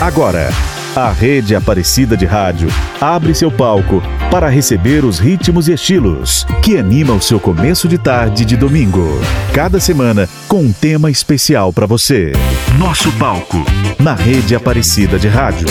Agora, a Rede Aparecida de Rádio abre seu palco para receber os ritmos e estilos que animam o seu começo de tarde de domingo. Cada semana com um tema especial para você. Nosso palco na Rede Aparecida de Rádio.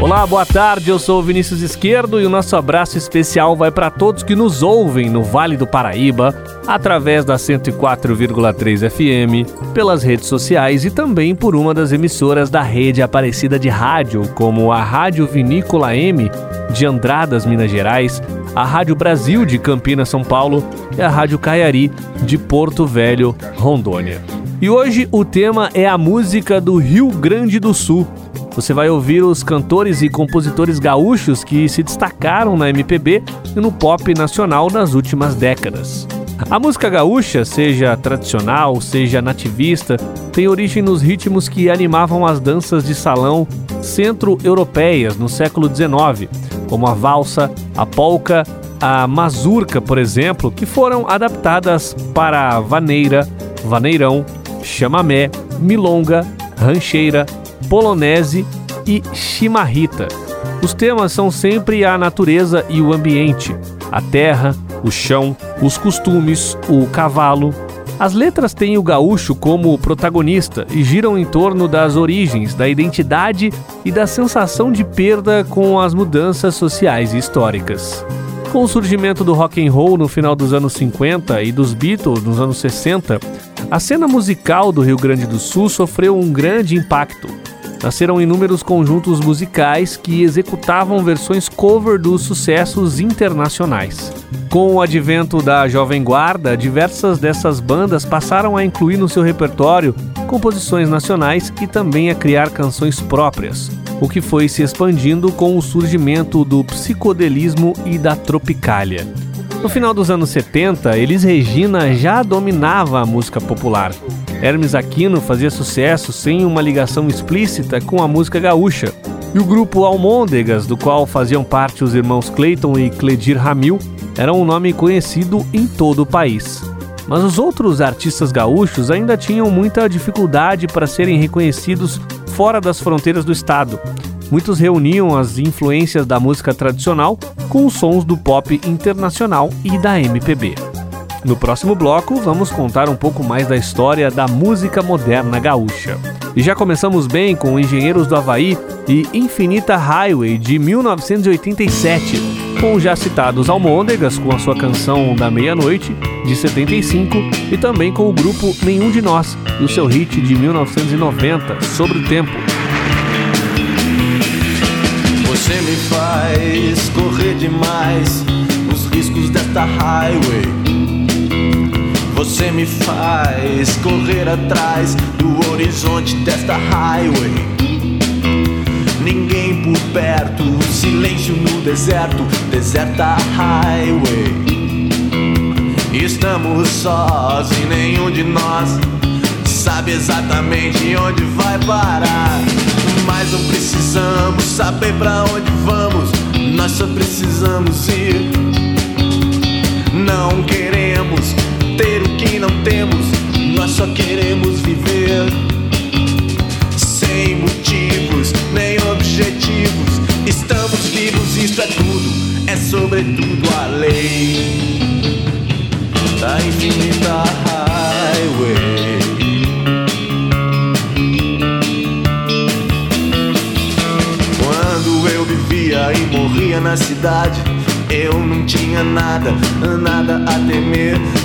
Olá, boa tarde. Eu sou o Vinícius Esquerdo e o nosso abraço especial vai para todos que nos ouvem no Vale do Paraíba, através da 104,3 FM, pelas redes sociais e também por uma das emissoras da rede Aparecida de Rádio, como a Rádio Vinícola M de Andradas, Minas Gerais, a Rádio Brasil de Campinas, São Paulo e a Rádio Caiari de Porto Velho, Rondônia. E hoje o tema é a música do Rio Grande do Sul. Você vai ouvir os cantores e compositores gaúchos que se destacaram na MPB e no pop nacional nas últimas décadas. A música gaúcha, seja tradicional, seja nativista, tem origem nos ritmos que animavam as danças de salão centro-europeias no século XIX, como a valsa, a polca, a mazurca, por exemplo, que foram adaptadas para vaneira, vaneirão, chamamé, milonga, rancheira, polonese e chimarrita. Os temas são sempre a natureza e o ambiente, a terra, o chão, os costumes, o cavalo. As letras têm o gaúcho como protagonista e giram em torno das origens, da identidade e da sensação de perda com as mudanças sociais e históricas. Com o surgimento do rock and roll no final dos anos 50 e dos Beatles nos anos 60, a cena musical do Rio Grande do Sul sofreu um grande impacto nasceram inúmeros conjuntos musicais que executavam versões cover dos sucessos internacionais. Com o advento da Jovem Guarda, diversas dessas bandas passaram a incluir no seu repertório composições nacionais e também a criar canções próprias, o que foi se expandindo com o surgimento do psicodelismo e da tropicália. No final dos anos 70, Elis Regina já dominava a música popular. Hermes Aquino fazia sucesso sem uma ligação explícita com a música gaúcha. E o grupo Almôndegas, do qual faziam parte os irmãos Clayton e Cledir Ramil, era um nome conhecido em todo o país. Mas os outros artistas gaúchos ainda tinham muita dificuldade para serem reconhecidos fora das fronteiras do estado. Muitos reuniam as influências da música tradicional com os sons do pop internacional e da MPB. No próximo bloco, vamos contar um pouco mais da história da música moderna gaúcha. E já começamos bem com Engenheiros do Havaí e Infinita Highway de 1987, com os já citados Almôndegas com a sua canção da meia-noite de 75 e também com o grupo Nenhum de Nós e o seu hit de 1990, Sobre o Tempo. Você me faz correr demais os riscos desta highway. Você me faz correr atrás do horizonte desta highway. Ninguém por perto, silêncio no deserto, deserta highway. Estamos sós e nenhum de nós sabe exatamente onde vai parar. Mas não precisamos saber para onde vamos, nós só precisamos ir. Não queremos ter o que não temos, nós só queremos viver. Sem motivos nem objetivos, estamos vivos, isso é tudo, é sobretudo a lei da infinita highway. Quando eu vivia e morria na cidade eu não tinha nada, nada a temer,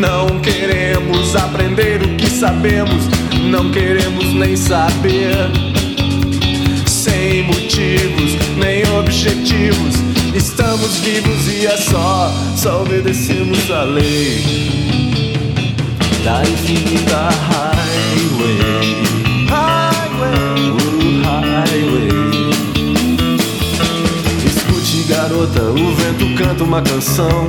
Não queremos aprender o que sabemos, não queremos nem saber. Sem motivos, nem objetivos, estamos vivos e é só, só obedecemos a lei da infinita highway. Highway, uh, highway. o vento canta uma canção.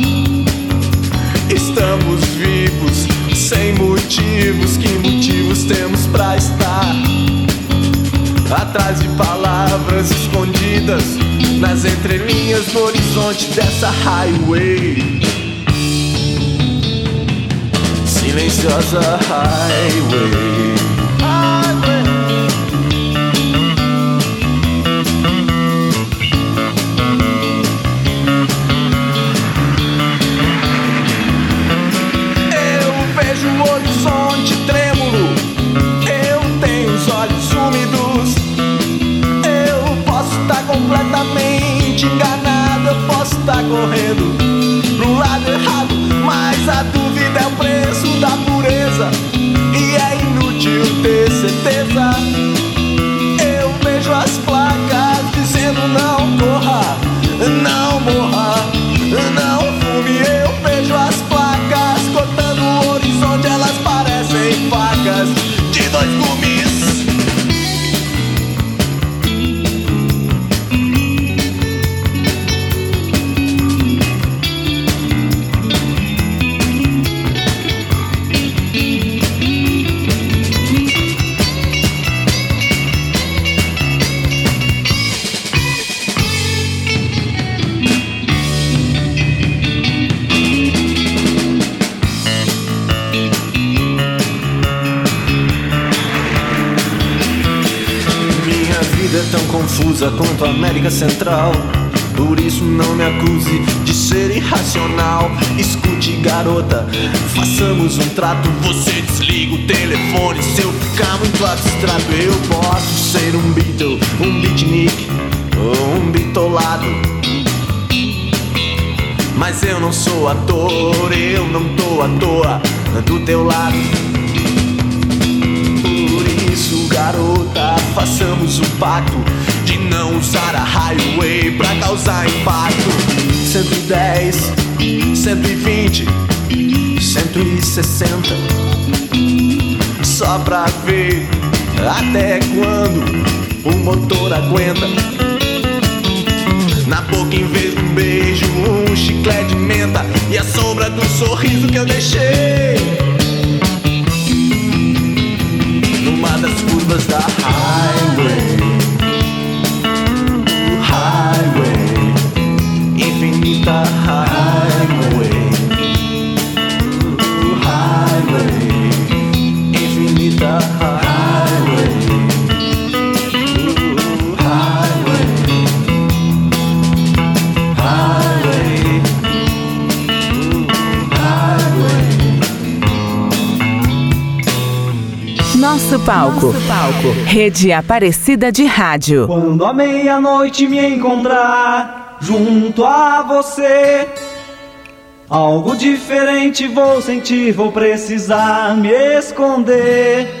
Estamos vivos, sem motivos. Que motivos temos pra estar? Atrás de palavras escondidas nas entrelinhas do horizonte dessa highway. Silenciosa highway. Central. Por isso não me acuse de ser irracional. Escute, garota, façamos um trato. Você desliga o telefone se eu ficar muito abstrato. Eu posso ser um Beatle, um beatnik ou um bitolado. Mas eu não sou ator, eu não tô à toa do teu lado. Por isso, garota, façamos um pacto não usar a highway pra causar impacto. 110, 120, 160. Só pra ver até quando o motor aguenta. Na boca, em vez de um beijo, um chiclete de menta e a sombra do sorriso que eu deixei. Numa das curvas da highway. Nosso palco. Nosso palco. Rede Aparecida de Rádio. Quando a meia-noite me encontrar junto a você. Algo diferente vou sentir, vou precisar me esconder.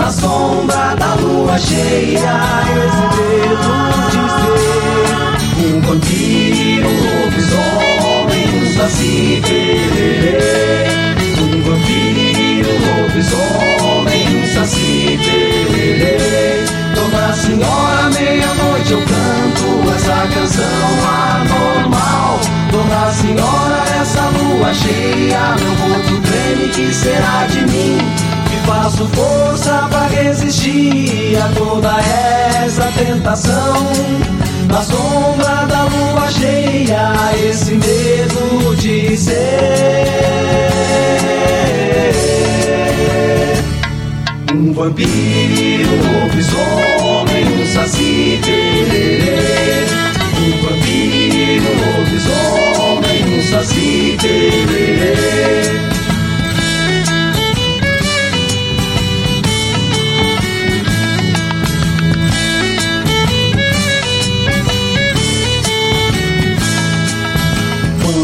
Na sombra da lua cheia, esse dedo de ser um vampiro, um lobisomem, um saci. Um vampiro, um lobisomem, um saci. Dona Senhora, meia-noite eu canto essa canção anormal. Dona Senhora, essa lua cheia, meu corpo treme, que será de mim? Faço força para resistir a toda essa tentação. Na sombra da lua cheia, esse medo de ser um vampiro, um lobisomem, um saci. Um vampiro, um lobisomem, um saci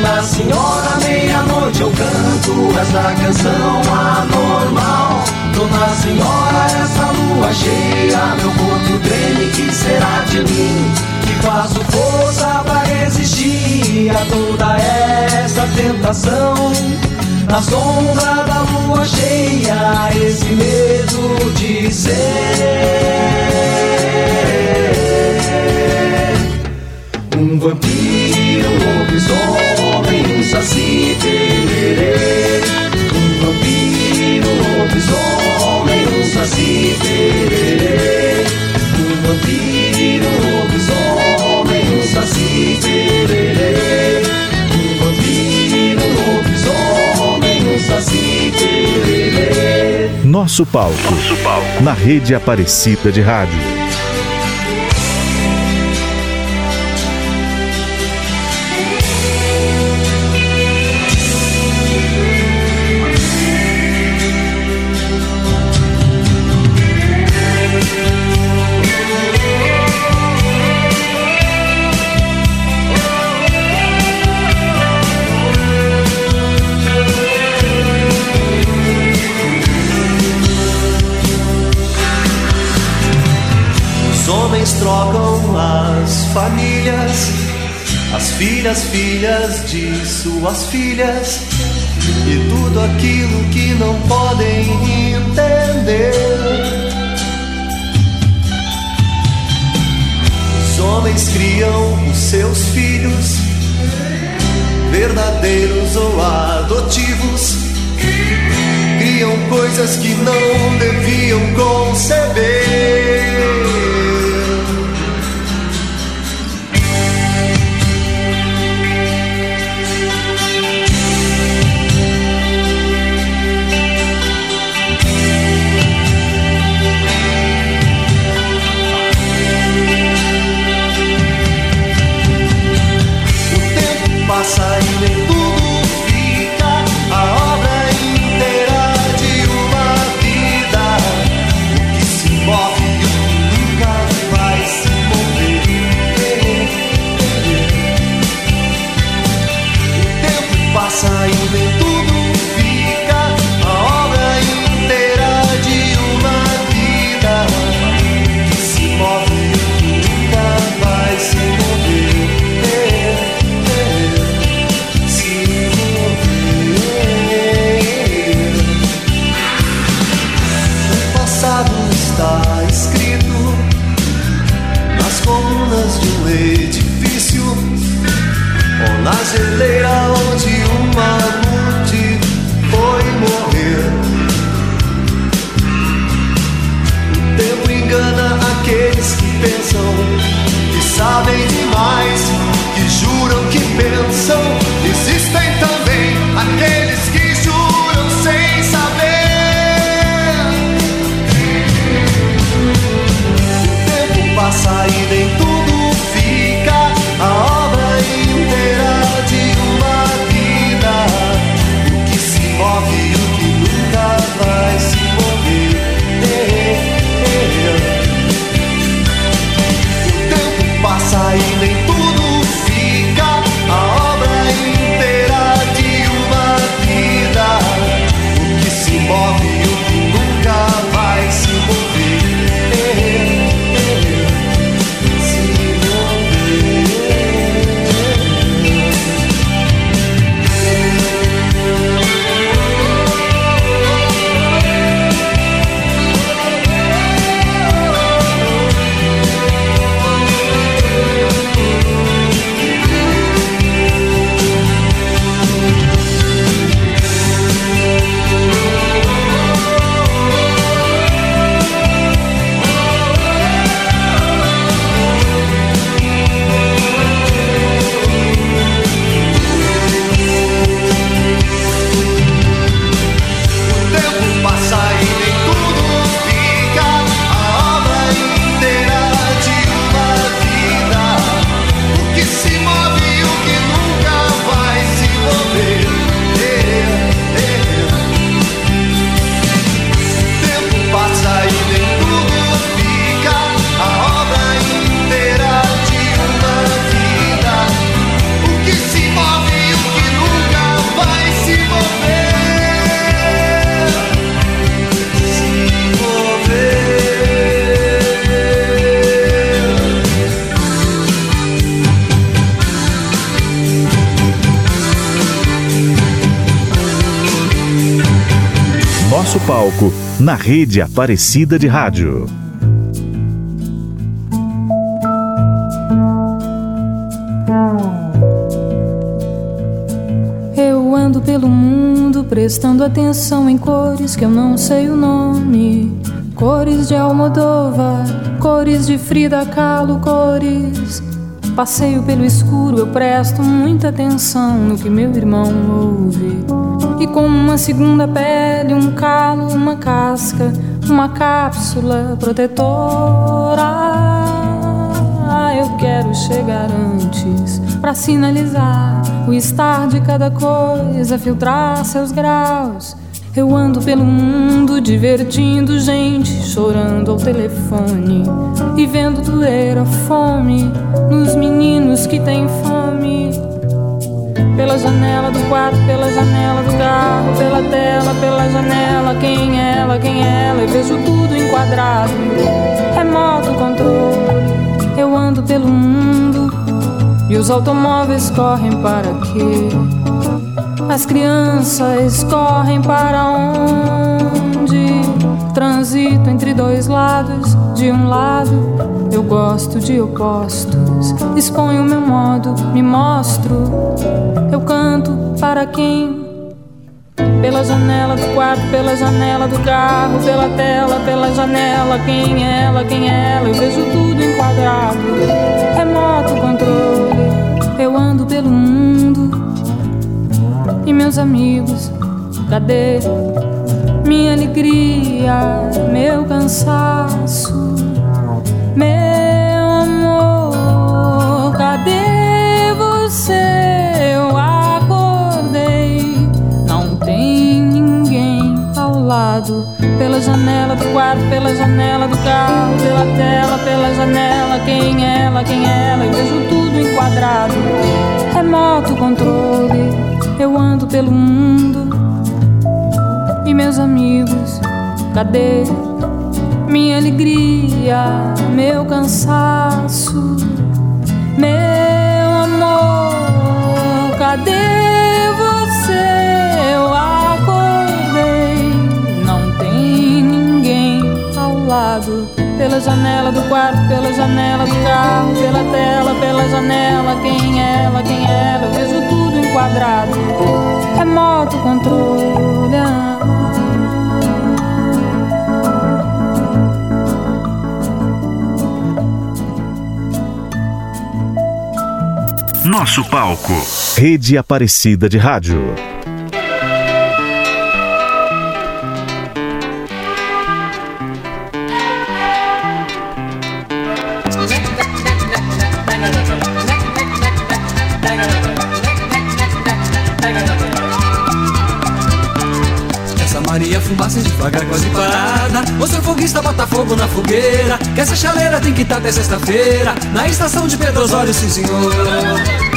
Dona Senhora, meia-noite eu canto essa canção anormal. Dona Senhora, essa lua cheia, meu corpo treme, que será de mim? Que faço força pra resistir a toda essa tentação. Na sombra da lua cheia, esse medo de ser um vampiro, lobisomem, saci tererê. Um vampiro, um lobisomem, um saci tererê. Um vampiro, um lobisomem, um saci tererê. Um vampiro, um lobisomem, um saci tererê. Nosso palco. Na rede Aparecida de Rádio. As filhas, de suas filhas, e tudo aquilo que não podem entender. Os homens criam os seus filhos, verdadeiros ou adotivos, criam coisas que não deviam conceber. Na rede Aparecida de Rádio. Eu ando pelo mundo prestando atenção em cores que eu não sei o nome. Cores de Almodóvar, cores de Frida Kahlo, cores Passeio pelo escuro, eu presto muita atenção no que meu irmão ouve. E como uma segunda pele, um calo, uma casca, uma cápsula protetora. Eu quero chegar antes para sinalizar o estar de cada coisa, filtrar seus graus eu ando pelo mundo divertindo gente, chorando ao telefone e vendo doer a fome nos meninos que têm fome. Pela janela do quarto, pela janela do carro, pela tela, pela janela, quem é ela, quem é ela, eu vejo tudo enquadrado. Remoto controle, eu ando pelo mundo e os automóveis correm para quê? As crianças correm para onde? Transito entre dois lados. De um lado, eu gosto de opostos. Exponho meu modo, me mostro. Eu canto para quem? Pela janela do quarto, pela janela do carro, pela tela, pela janela. Quem é ela, quem é ela? Eu vejo tudo enquadrado. Remoto controle. Eu ando pelo mundo e meus amigos, cadê minha alegria, meu cansaço, meu amor, cadê você? Eu acordei, não tem ninguém ao lado. Pela janela do quarto, pela janela do carro, pela tela, pela janela. Quem é ela, quem é ela? Eu vejo tudo enquadrado. Remoto controle cadê minha alegria, meu cansaço, meu amor, cadê você? Eu acordei, não tem ninguém ao lado. Pela janela do quarto, pela janela do carro, pela tela, pela janela, quem ela, quem ela, eu vejo tudo quadrado, remoto controle. Nosso palco. Rede Aparecida de Rádio. fumaça devagar, quase parada. O seu foguista bota fogo na fogueira. Essa chaleira tem que estar até sexta-feira. Na estação de Pedro Osório, sim senhor.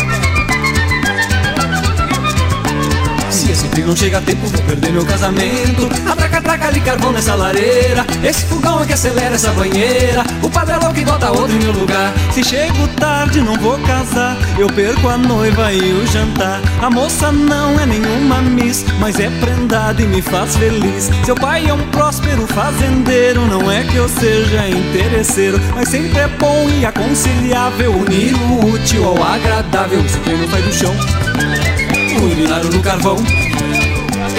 Se não chega a tempo, vou perder meu casamento. Atraca, traca ali carvão nessa lareira. Esse fogão é que acelera essa banheira. O padre é louco e bota outro em meu lugar. Se chego tarde, não vou casar. Eu perco a noiva e o jantar. A moça não é nenhuma miss, mas é prendada e me faz feliz. Seu pai é um próspero fazendeiro. Não é que eu seja interesseiro, mas sempre é bom e aconselhável unir o útil ao agradável. Se quem não sai do chão urinário no carvão,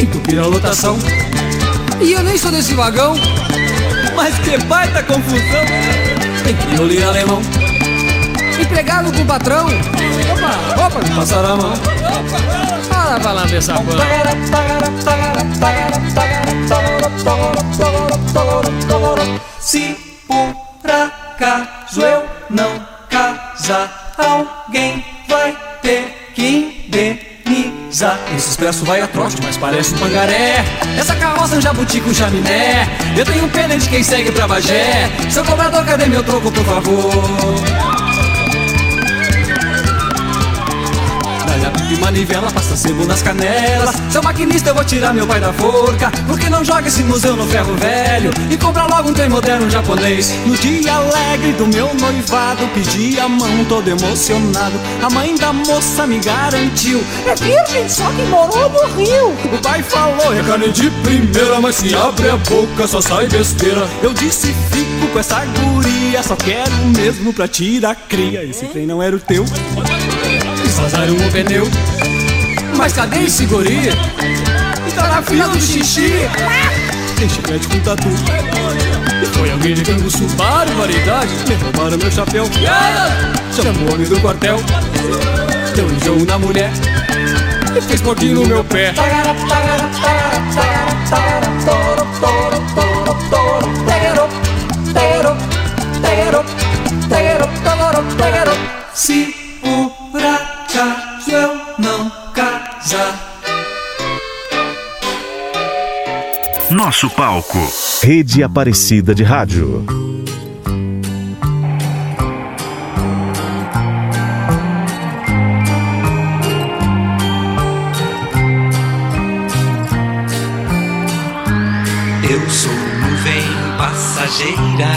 entupir a lotação. E eu nem sou desse vagão, mas que baita confusão! Tem criolir alemão, empregado com patrão. Opa, opa, passaram a mão. Para pra lamber essa Se por acaso eu não casar, alguém vai ter que esse expresso vai a trote, mas parece um pangaré. Essa carroça é um jabuti com chaminé. Eu tenho pena de quem segue pra Bagé. Seu cobrador, cadê meu troco, por favor? Manivela, passa sebo nas canelas. Seu maquinista, eu vou tirar meu pai da forca. Porque não joga esse museu no ferro velho e compra logo um trem moderno japonês. No dia alegre do meu noivado, pedi a mão todo emocionado. A mãe da moça me garantiu: É virgem, só que morou no Rio. O pai falou: É carne de primeira, mas se abre a boca só sai besteira. Eu disse: Fico com essa guria, só quero mesmo pra tirar cria. Esse trem não era o teu. Vazaram o pneu. Mas cadê esse guri? Tá na fila do xixi. Tem chiclete com tatu. Foi alguém de canguçu, barbaridade. Me roubaram meu chapéu. Chamou o homem do quartel. Deu um jogo na mulher. E fez porquinho no meu pé. Se Nosso palco. Rede Aparecida de Rádio. Eu sou nuvem passageira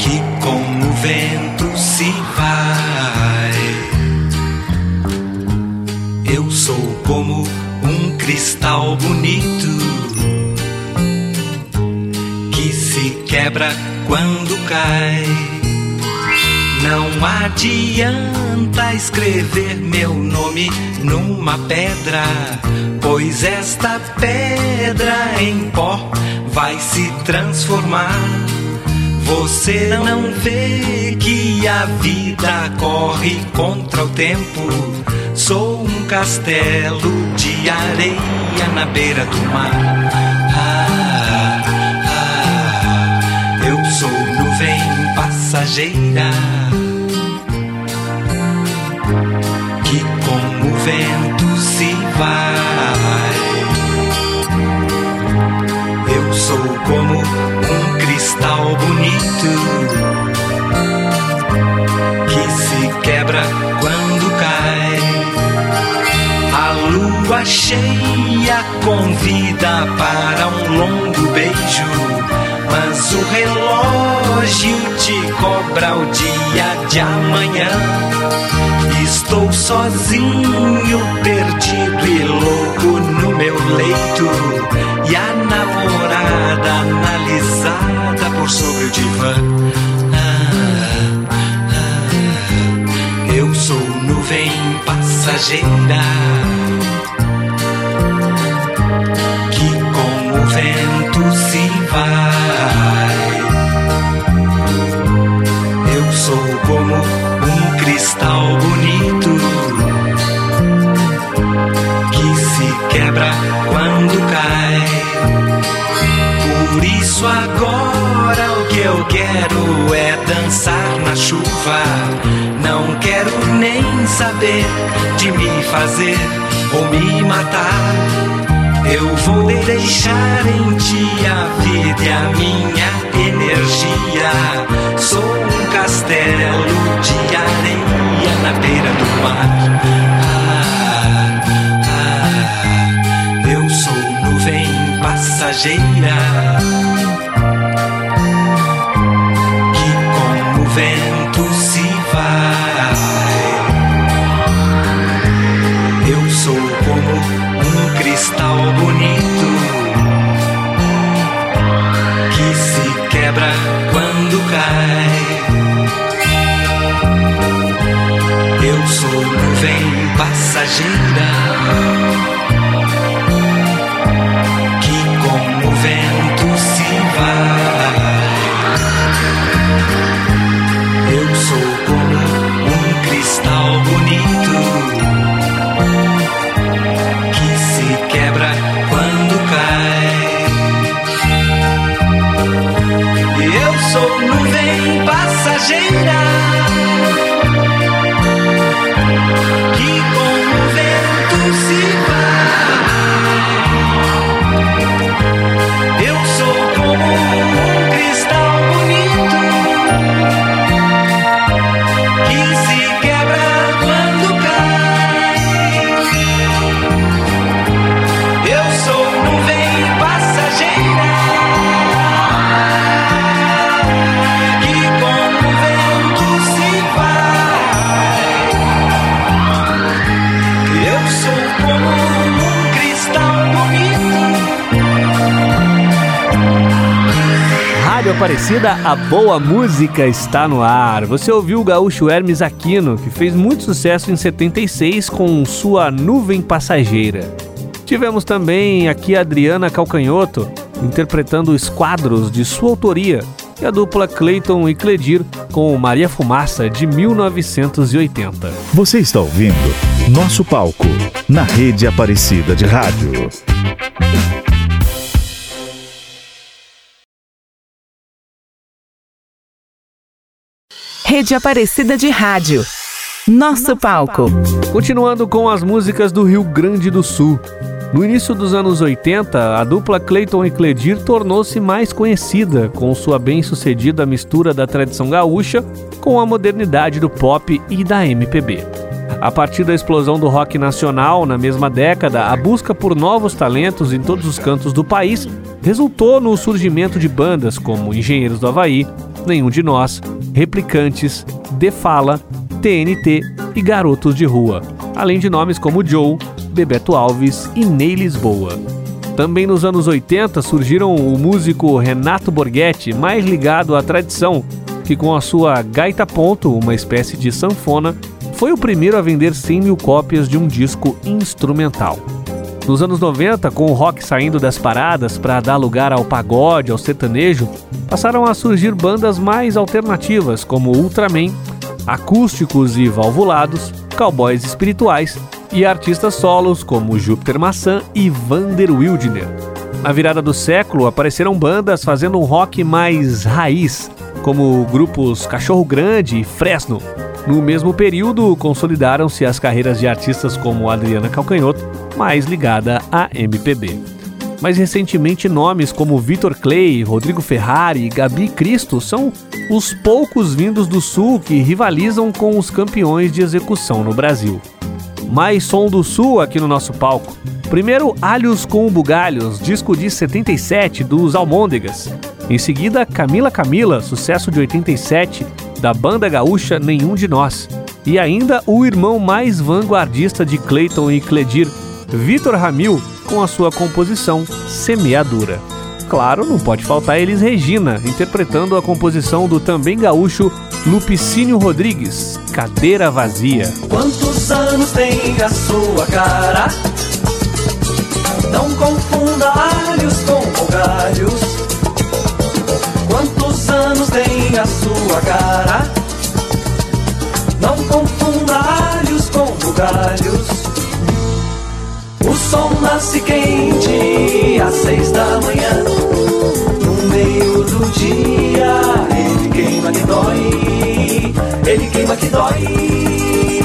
que com o vento se vai. Eu sou como cristal bonito que se quebra quando cai. Não adianta escrever meu nome numa pedra, pois esta pedra em pó vai se transformar. Você não vê que a vida corre contra o tempo. Sou um castelo de areia na beira do mar. Ah, ah, eu sou nuvem passageira que com o vento se vai. Eu sou como cristal bonito que se quebra quando cai. A lua cheia convida para um longo beijo, mas o relógio te cobra o dia de amanhã. Estou sozinho, perdido e louco no meu leito, e a namorada analisada por sobre o divã. Ah, ah, eu sou nuvem passageira que com o vento se vai. Eu sou como um cristal bonito que se quebra quando cai. Por isso agora o que eu quero é dançar na chuva. Não quero nem saber de me fazer ou me matar. Eu vou deixar em ti a vida e a minha energia. Sou um castelo de areia na beira do mar. Passageira que com o vento se vai. Eu sou como um cristal bonito que se quebra quando cai. Eu sou nuvem passageira Aparecida, a boa música está no ar. Você ouviu o gaúcho Hermes Aquino, que fez muito sucesso em 76 com sua Nuvem Passageira. Tivemos também aqui a Adriana Calcanhoto, interpretando os quadros de sua autoria, e a dupla Clayton e Cledir com Maria Fumaça de 1980. Você está ouvindo Nosso Palco, na rede Aparecida de Rádio. Rede Aparecida de Rádio. Nosso palco. Continuando com as músicas do Rio Grande do Sul. No início dos anos 80, a dupla Clayton e Cledir tornou-se mais conhecida com sua bem-sucedida mistura da tradição gaúcha com a modernidade do pop e da MPB. A partir da explosão do rock nacional na mesma década, a busca por novos talentos em todos os cantos do país resultou no surgimento de bandas como Engenheiros do Havaí, Nenhum de Nós, Replicantes, De Fala, TNT e Garotos de Rua, além de nomes como Joe, Bebeto Alves e Ney Lisboa. Também nos anos 80 surgiram o músico Renato Borghetti, mais ligado à tradição, que com a sua gaita ponto, uma espécie de sanfona, foi o primeiro a vender 100 mil cópias de um disco instrumental. Nos anos 90, com o rock saindo das paradas para dar lugar ao pagode, ao sertanejo, passaram a surgir bandas mais alternativas como Ultraman, acústicos e valvulados, cowboys espirituais e artistas solos como Júpiter Maçã e Vander Wildner. Na virada do século, apareceram bandas fazendo um rock mais raiz, como grupos Cachorro Grande e Fresno. No mesmo período, consolidaram-se as carreiras de artistas como Adriana Calcanhoto, mais ligada à MPB. Mais recentemente, nomes como Vitor Clay, Rodrigo Ferrari e Gabi Cristo são os poucos vindos do Sul que rivalizam com os campeões de execução no Brasil. Mais som do Sul aqui no nosso palco. Primeiro, Alhos com Bugalhos, disco de 77 dos Almôndegas. Em seguida, Camila Camila, sucesso de 87, da banda gaúcha Nenhum de Nós. E ainda o irmão mais vanguardista de Clayton e Cledir, Vitor Ramil, com a sua composição Semeadura. Claro, não pode faltar Elis Regina, interpretando a composição do também gaúcho Lupicínio Rodrigues, Cadeira Vazia. Quantos anos tem a sua cara? Não confunda alhos com bugalhos. Anos tem a sua cara? Não confunda alhos com bugalhos. O sol nasce quente às seis da manhã. No meio do dia, ele queima que dói. Ele queima que dói.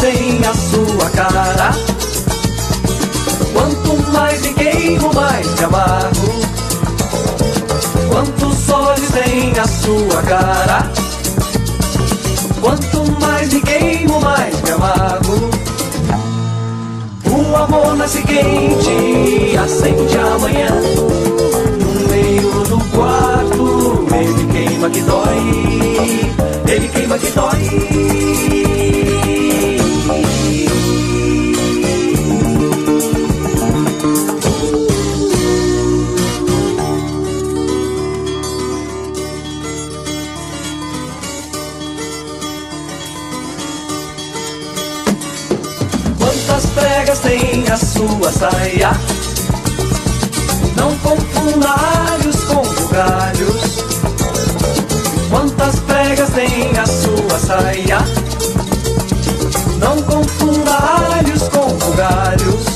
Tem a sua cara? Quanto mais me queimo, mais me amargo. Quantos olhos tem a sua cara? Quanto mais me queimo, mais me amargo. O amor nasce quente, acende amanhã. No meio do quarto, ele queima que dói. Ele queima que dói. Saia? Não confunda alhos com bugalhos. Quantas pregas tem a sua saia? Não confunda alhos com bugalhos.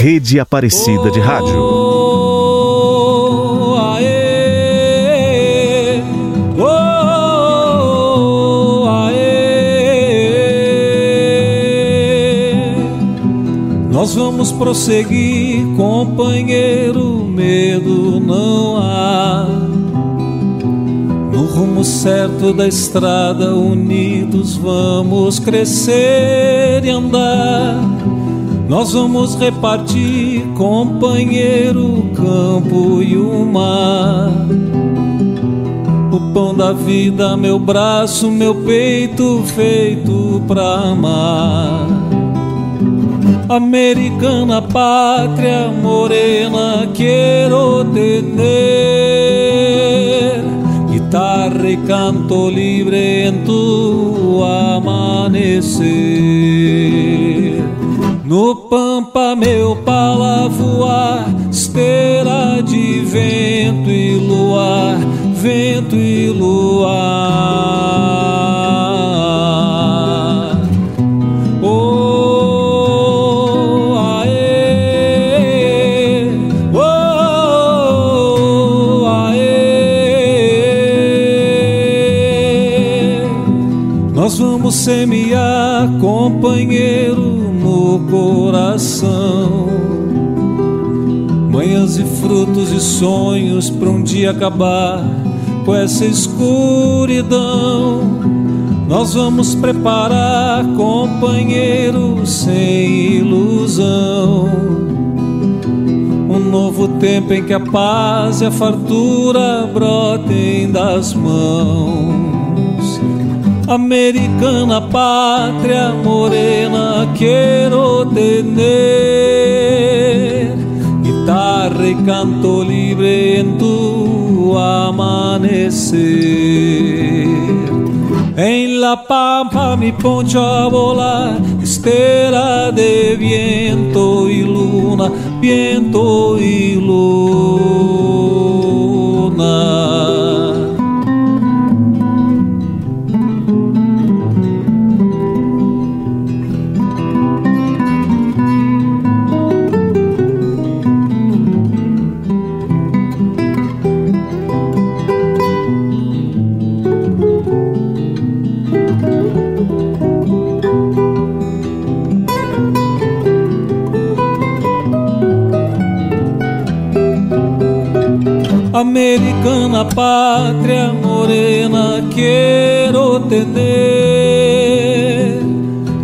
Rede Aparecida de Rádio. Oh, oh, Nós vamos prosseguir, companheiro, medo não há. No rumo certo da estrada, unidos vamos crescer e andar nós vamos repartir, companheiro, o campo e o mar. O pão da vida, meu braço, meu peito feito pra amar. Americana pátria morena, quero tener guitarra y canto libre en tu amanecer. No pampa meu pala voar, esteira de vento e luar, vento e luar. Para um dia acabar com essa escuridão. Nós vamos preparar, companheiro, sem ilusão. Um novo tempo em que a paz e a fartura brotem das mãos americana pátria morena quiero tener canto libre en tu amanecer. En la pampa mi poncho a volar estera de viento y luna viento y luna americana pátria morena quiero tener.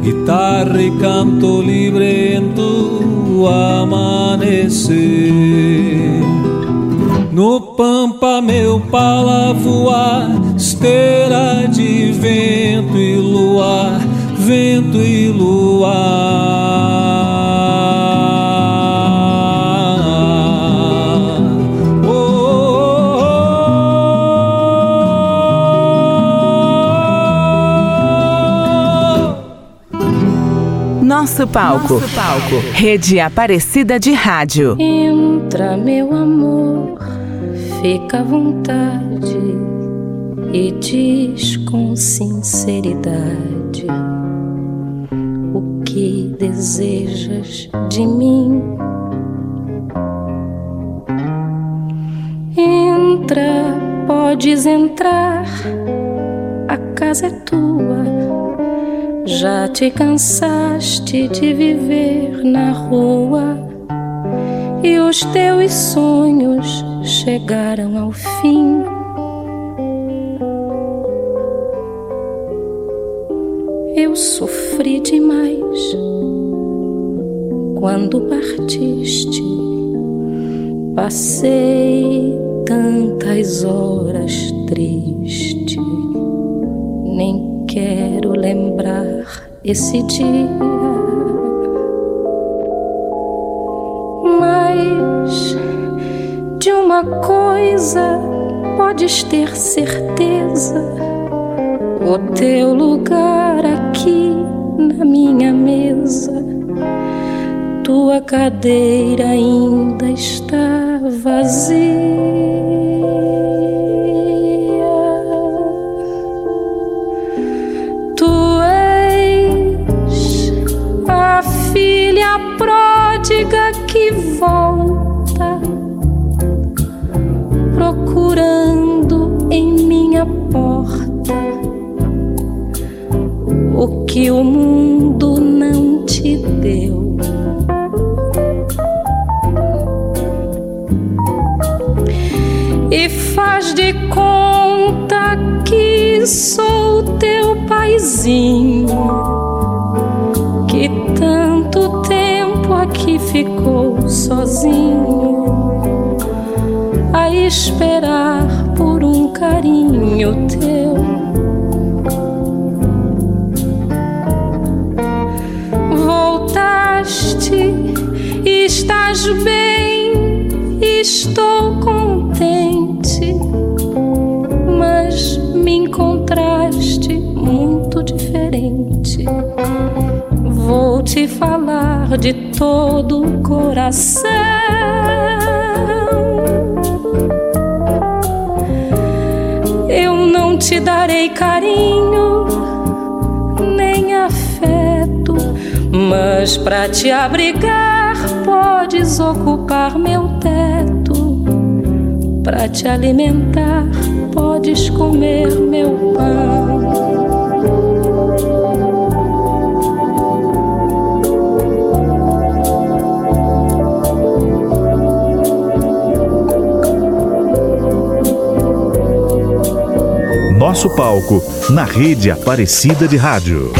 Guitarra y canto libre en tu amanecer. No pampa meu pala voar esteira de vento e luar vento e luar Nosso palco. Nosso palco. Rede Aparecida de Rádio. Entra, meu amor, fica à vontade e diz com sinceridade o que desejas de mim. Entra, podes entrar, a casa é tua já te cansaste de viver na rua e os teus sonhos chegaram ao fim. Eu sofri demais quando partiste. Passei tantas horas triste, nem quero lembrar esse dia. Mas de uma coisa podes ter certeza: o teu lugar aqui na minha mesa, tua cadeira ainda está vazia. Minha porta o que o mundo não te deu. E faz de conta que sou teu paizinho que tanto tempo ficou sozinho a esperar por um carinho teu. Voltaste, estás bem, estou contente, mas me encontraste muito diferente. Vou te falar de todo o coração. Darei carinho nem afeto, mas para te abrigar podes ocupar meu teto. Para te alimentar podes comer meu pão. Nosso palco na rede Aparecida de Rádio.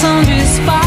descendu par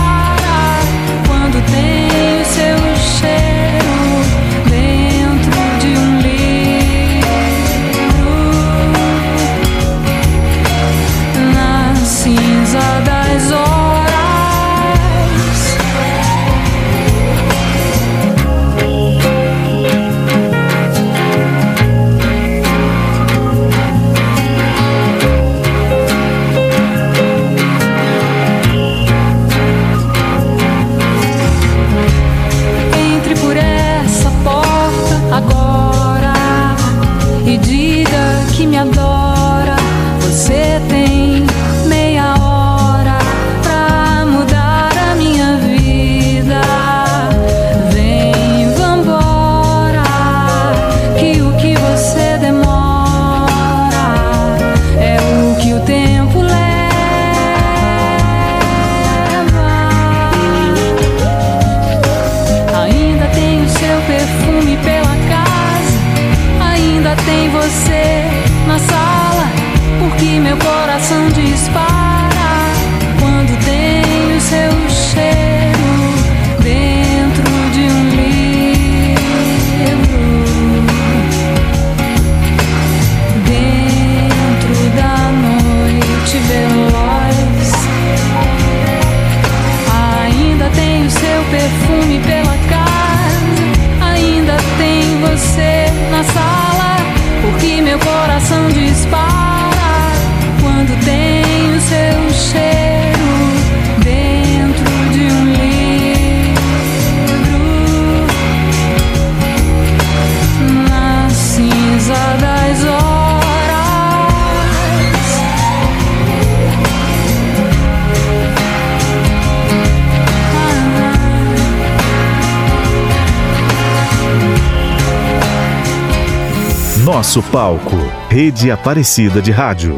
Nosso palco, Rede Aparecida de Rádio.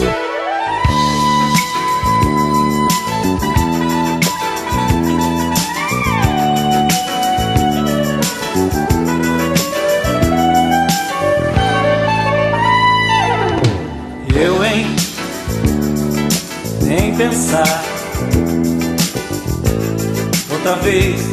Eu, hein? Nem pensar outra vez,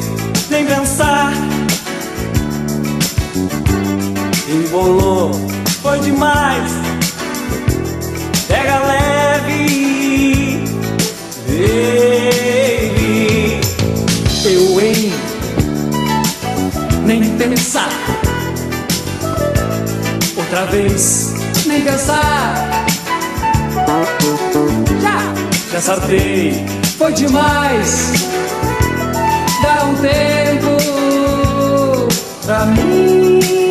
Outra vez, nem pensar. Já, já sartei, foi demais. Dá um tempo pra mim.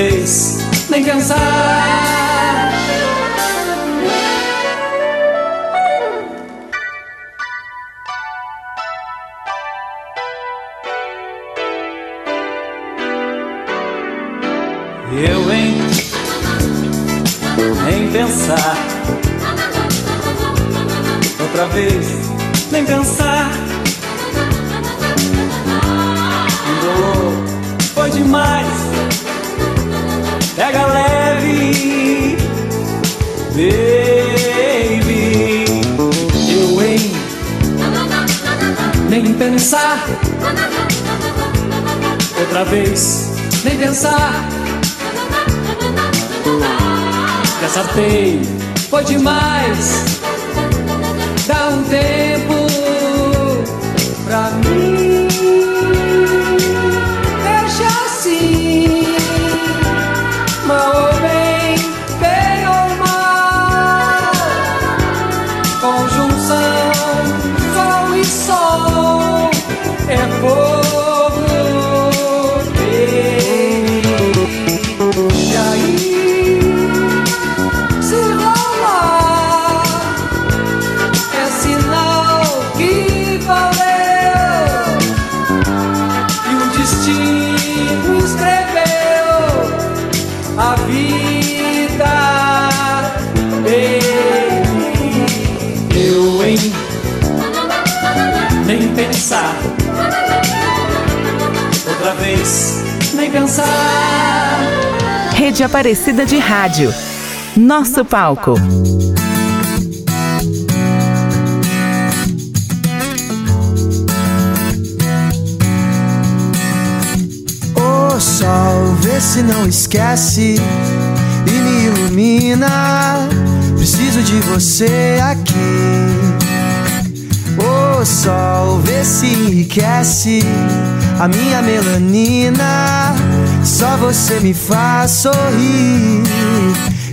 Vez nem pensar. Foi demais. Rede Aparecida de Rádio. Nosso palco. O sol, vê se não esquece e me ilumina. Preciso de você aqui. O sol, vê se enriquece a minha melanina. Só você me faz sorrir.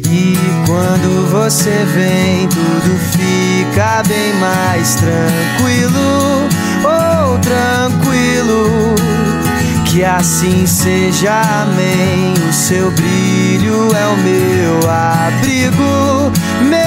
E quando você vem, tudo fica bem mais tranquilo. Oh, tranquilo. Que assim seja, amém. O seu brilho é o meu abrigo, meu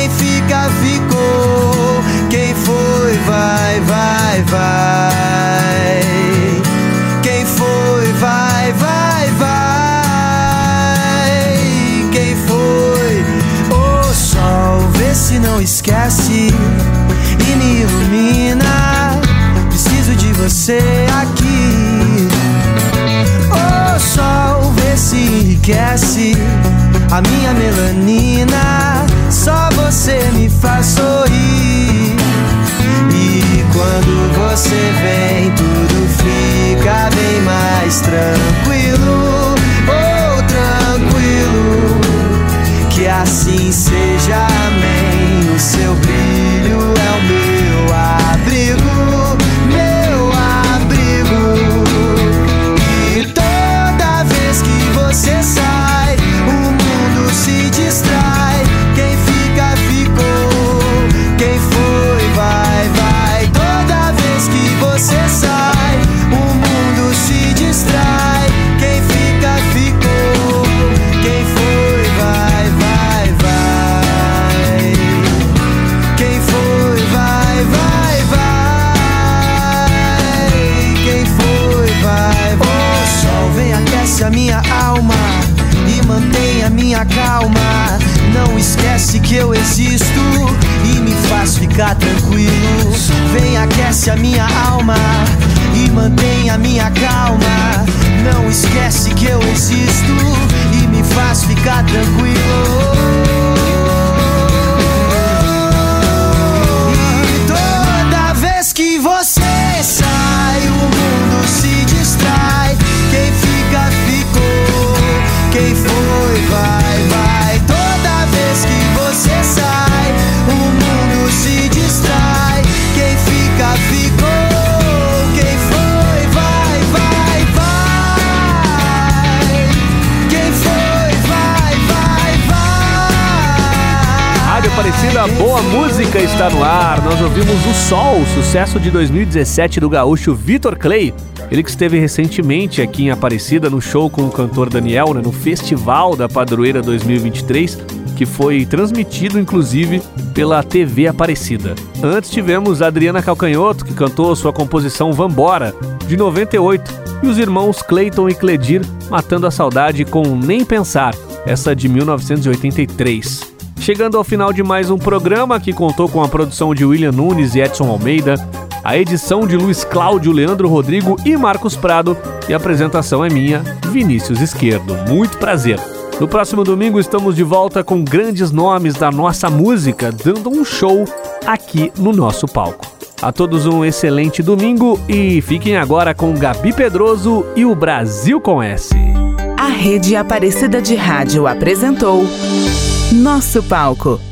a minha melanina. Só você me faz sorrir. E quando você vem, tudo fica bem mais tranquilo. Aquece a minha alma e mantém a minha calma. Não esquece que eu existo e me faz ficar tranquilo. Aparecida, boa música está no ar. Nós ouvimos O Sol, sucesso de 2017 do gaúcho Vitor Clay. Ele que esteve recentemente aqui em Aparecida no show com o cantor Daniel, né, no Festival da Padroeira 2023, que foi transmitido inclusive pela TV Aparecida. Antes tivemos a Adriana Calcanhoto, que cantou sua composição Vambora, de 98, e os irmãos Clayton e Cledir matando a saudade com Nem Pensar, essa de 1983. Chegando ao final de mais um programa que contou com a produção de William Nunes e Edson Almeida, a edição de Luiz Cláudio, Leandro Rodrigo e Marcos Prado, e a apresentação é minha, Vinícius Esquerdo. Muito prazer. No próximo domingo estamos de volta com grandes nomes da nossa música, dando um show aqui no nosso palco. A todos um excelente domingo e fiquem agora com Gabi Pedroso e o Brasil com S. A Rede Aparecida de Rádio apresentou Nosso Palco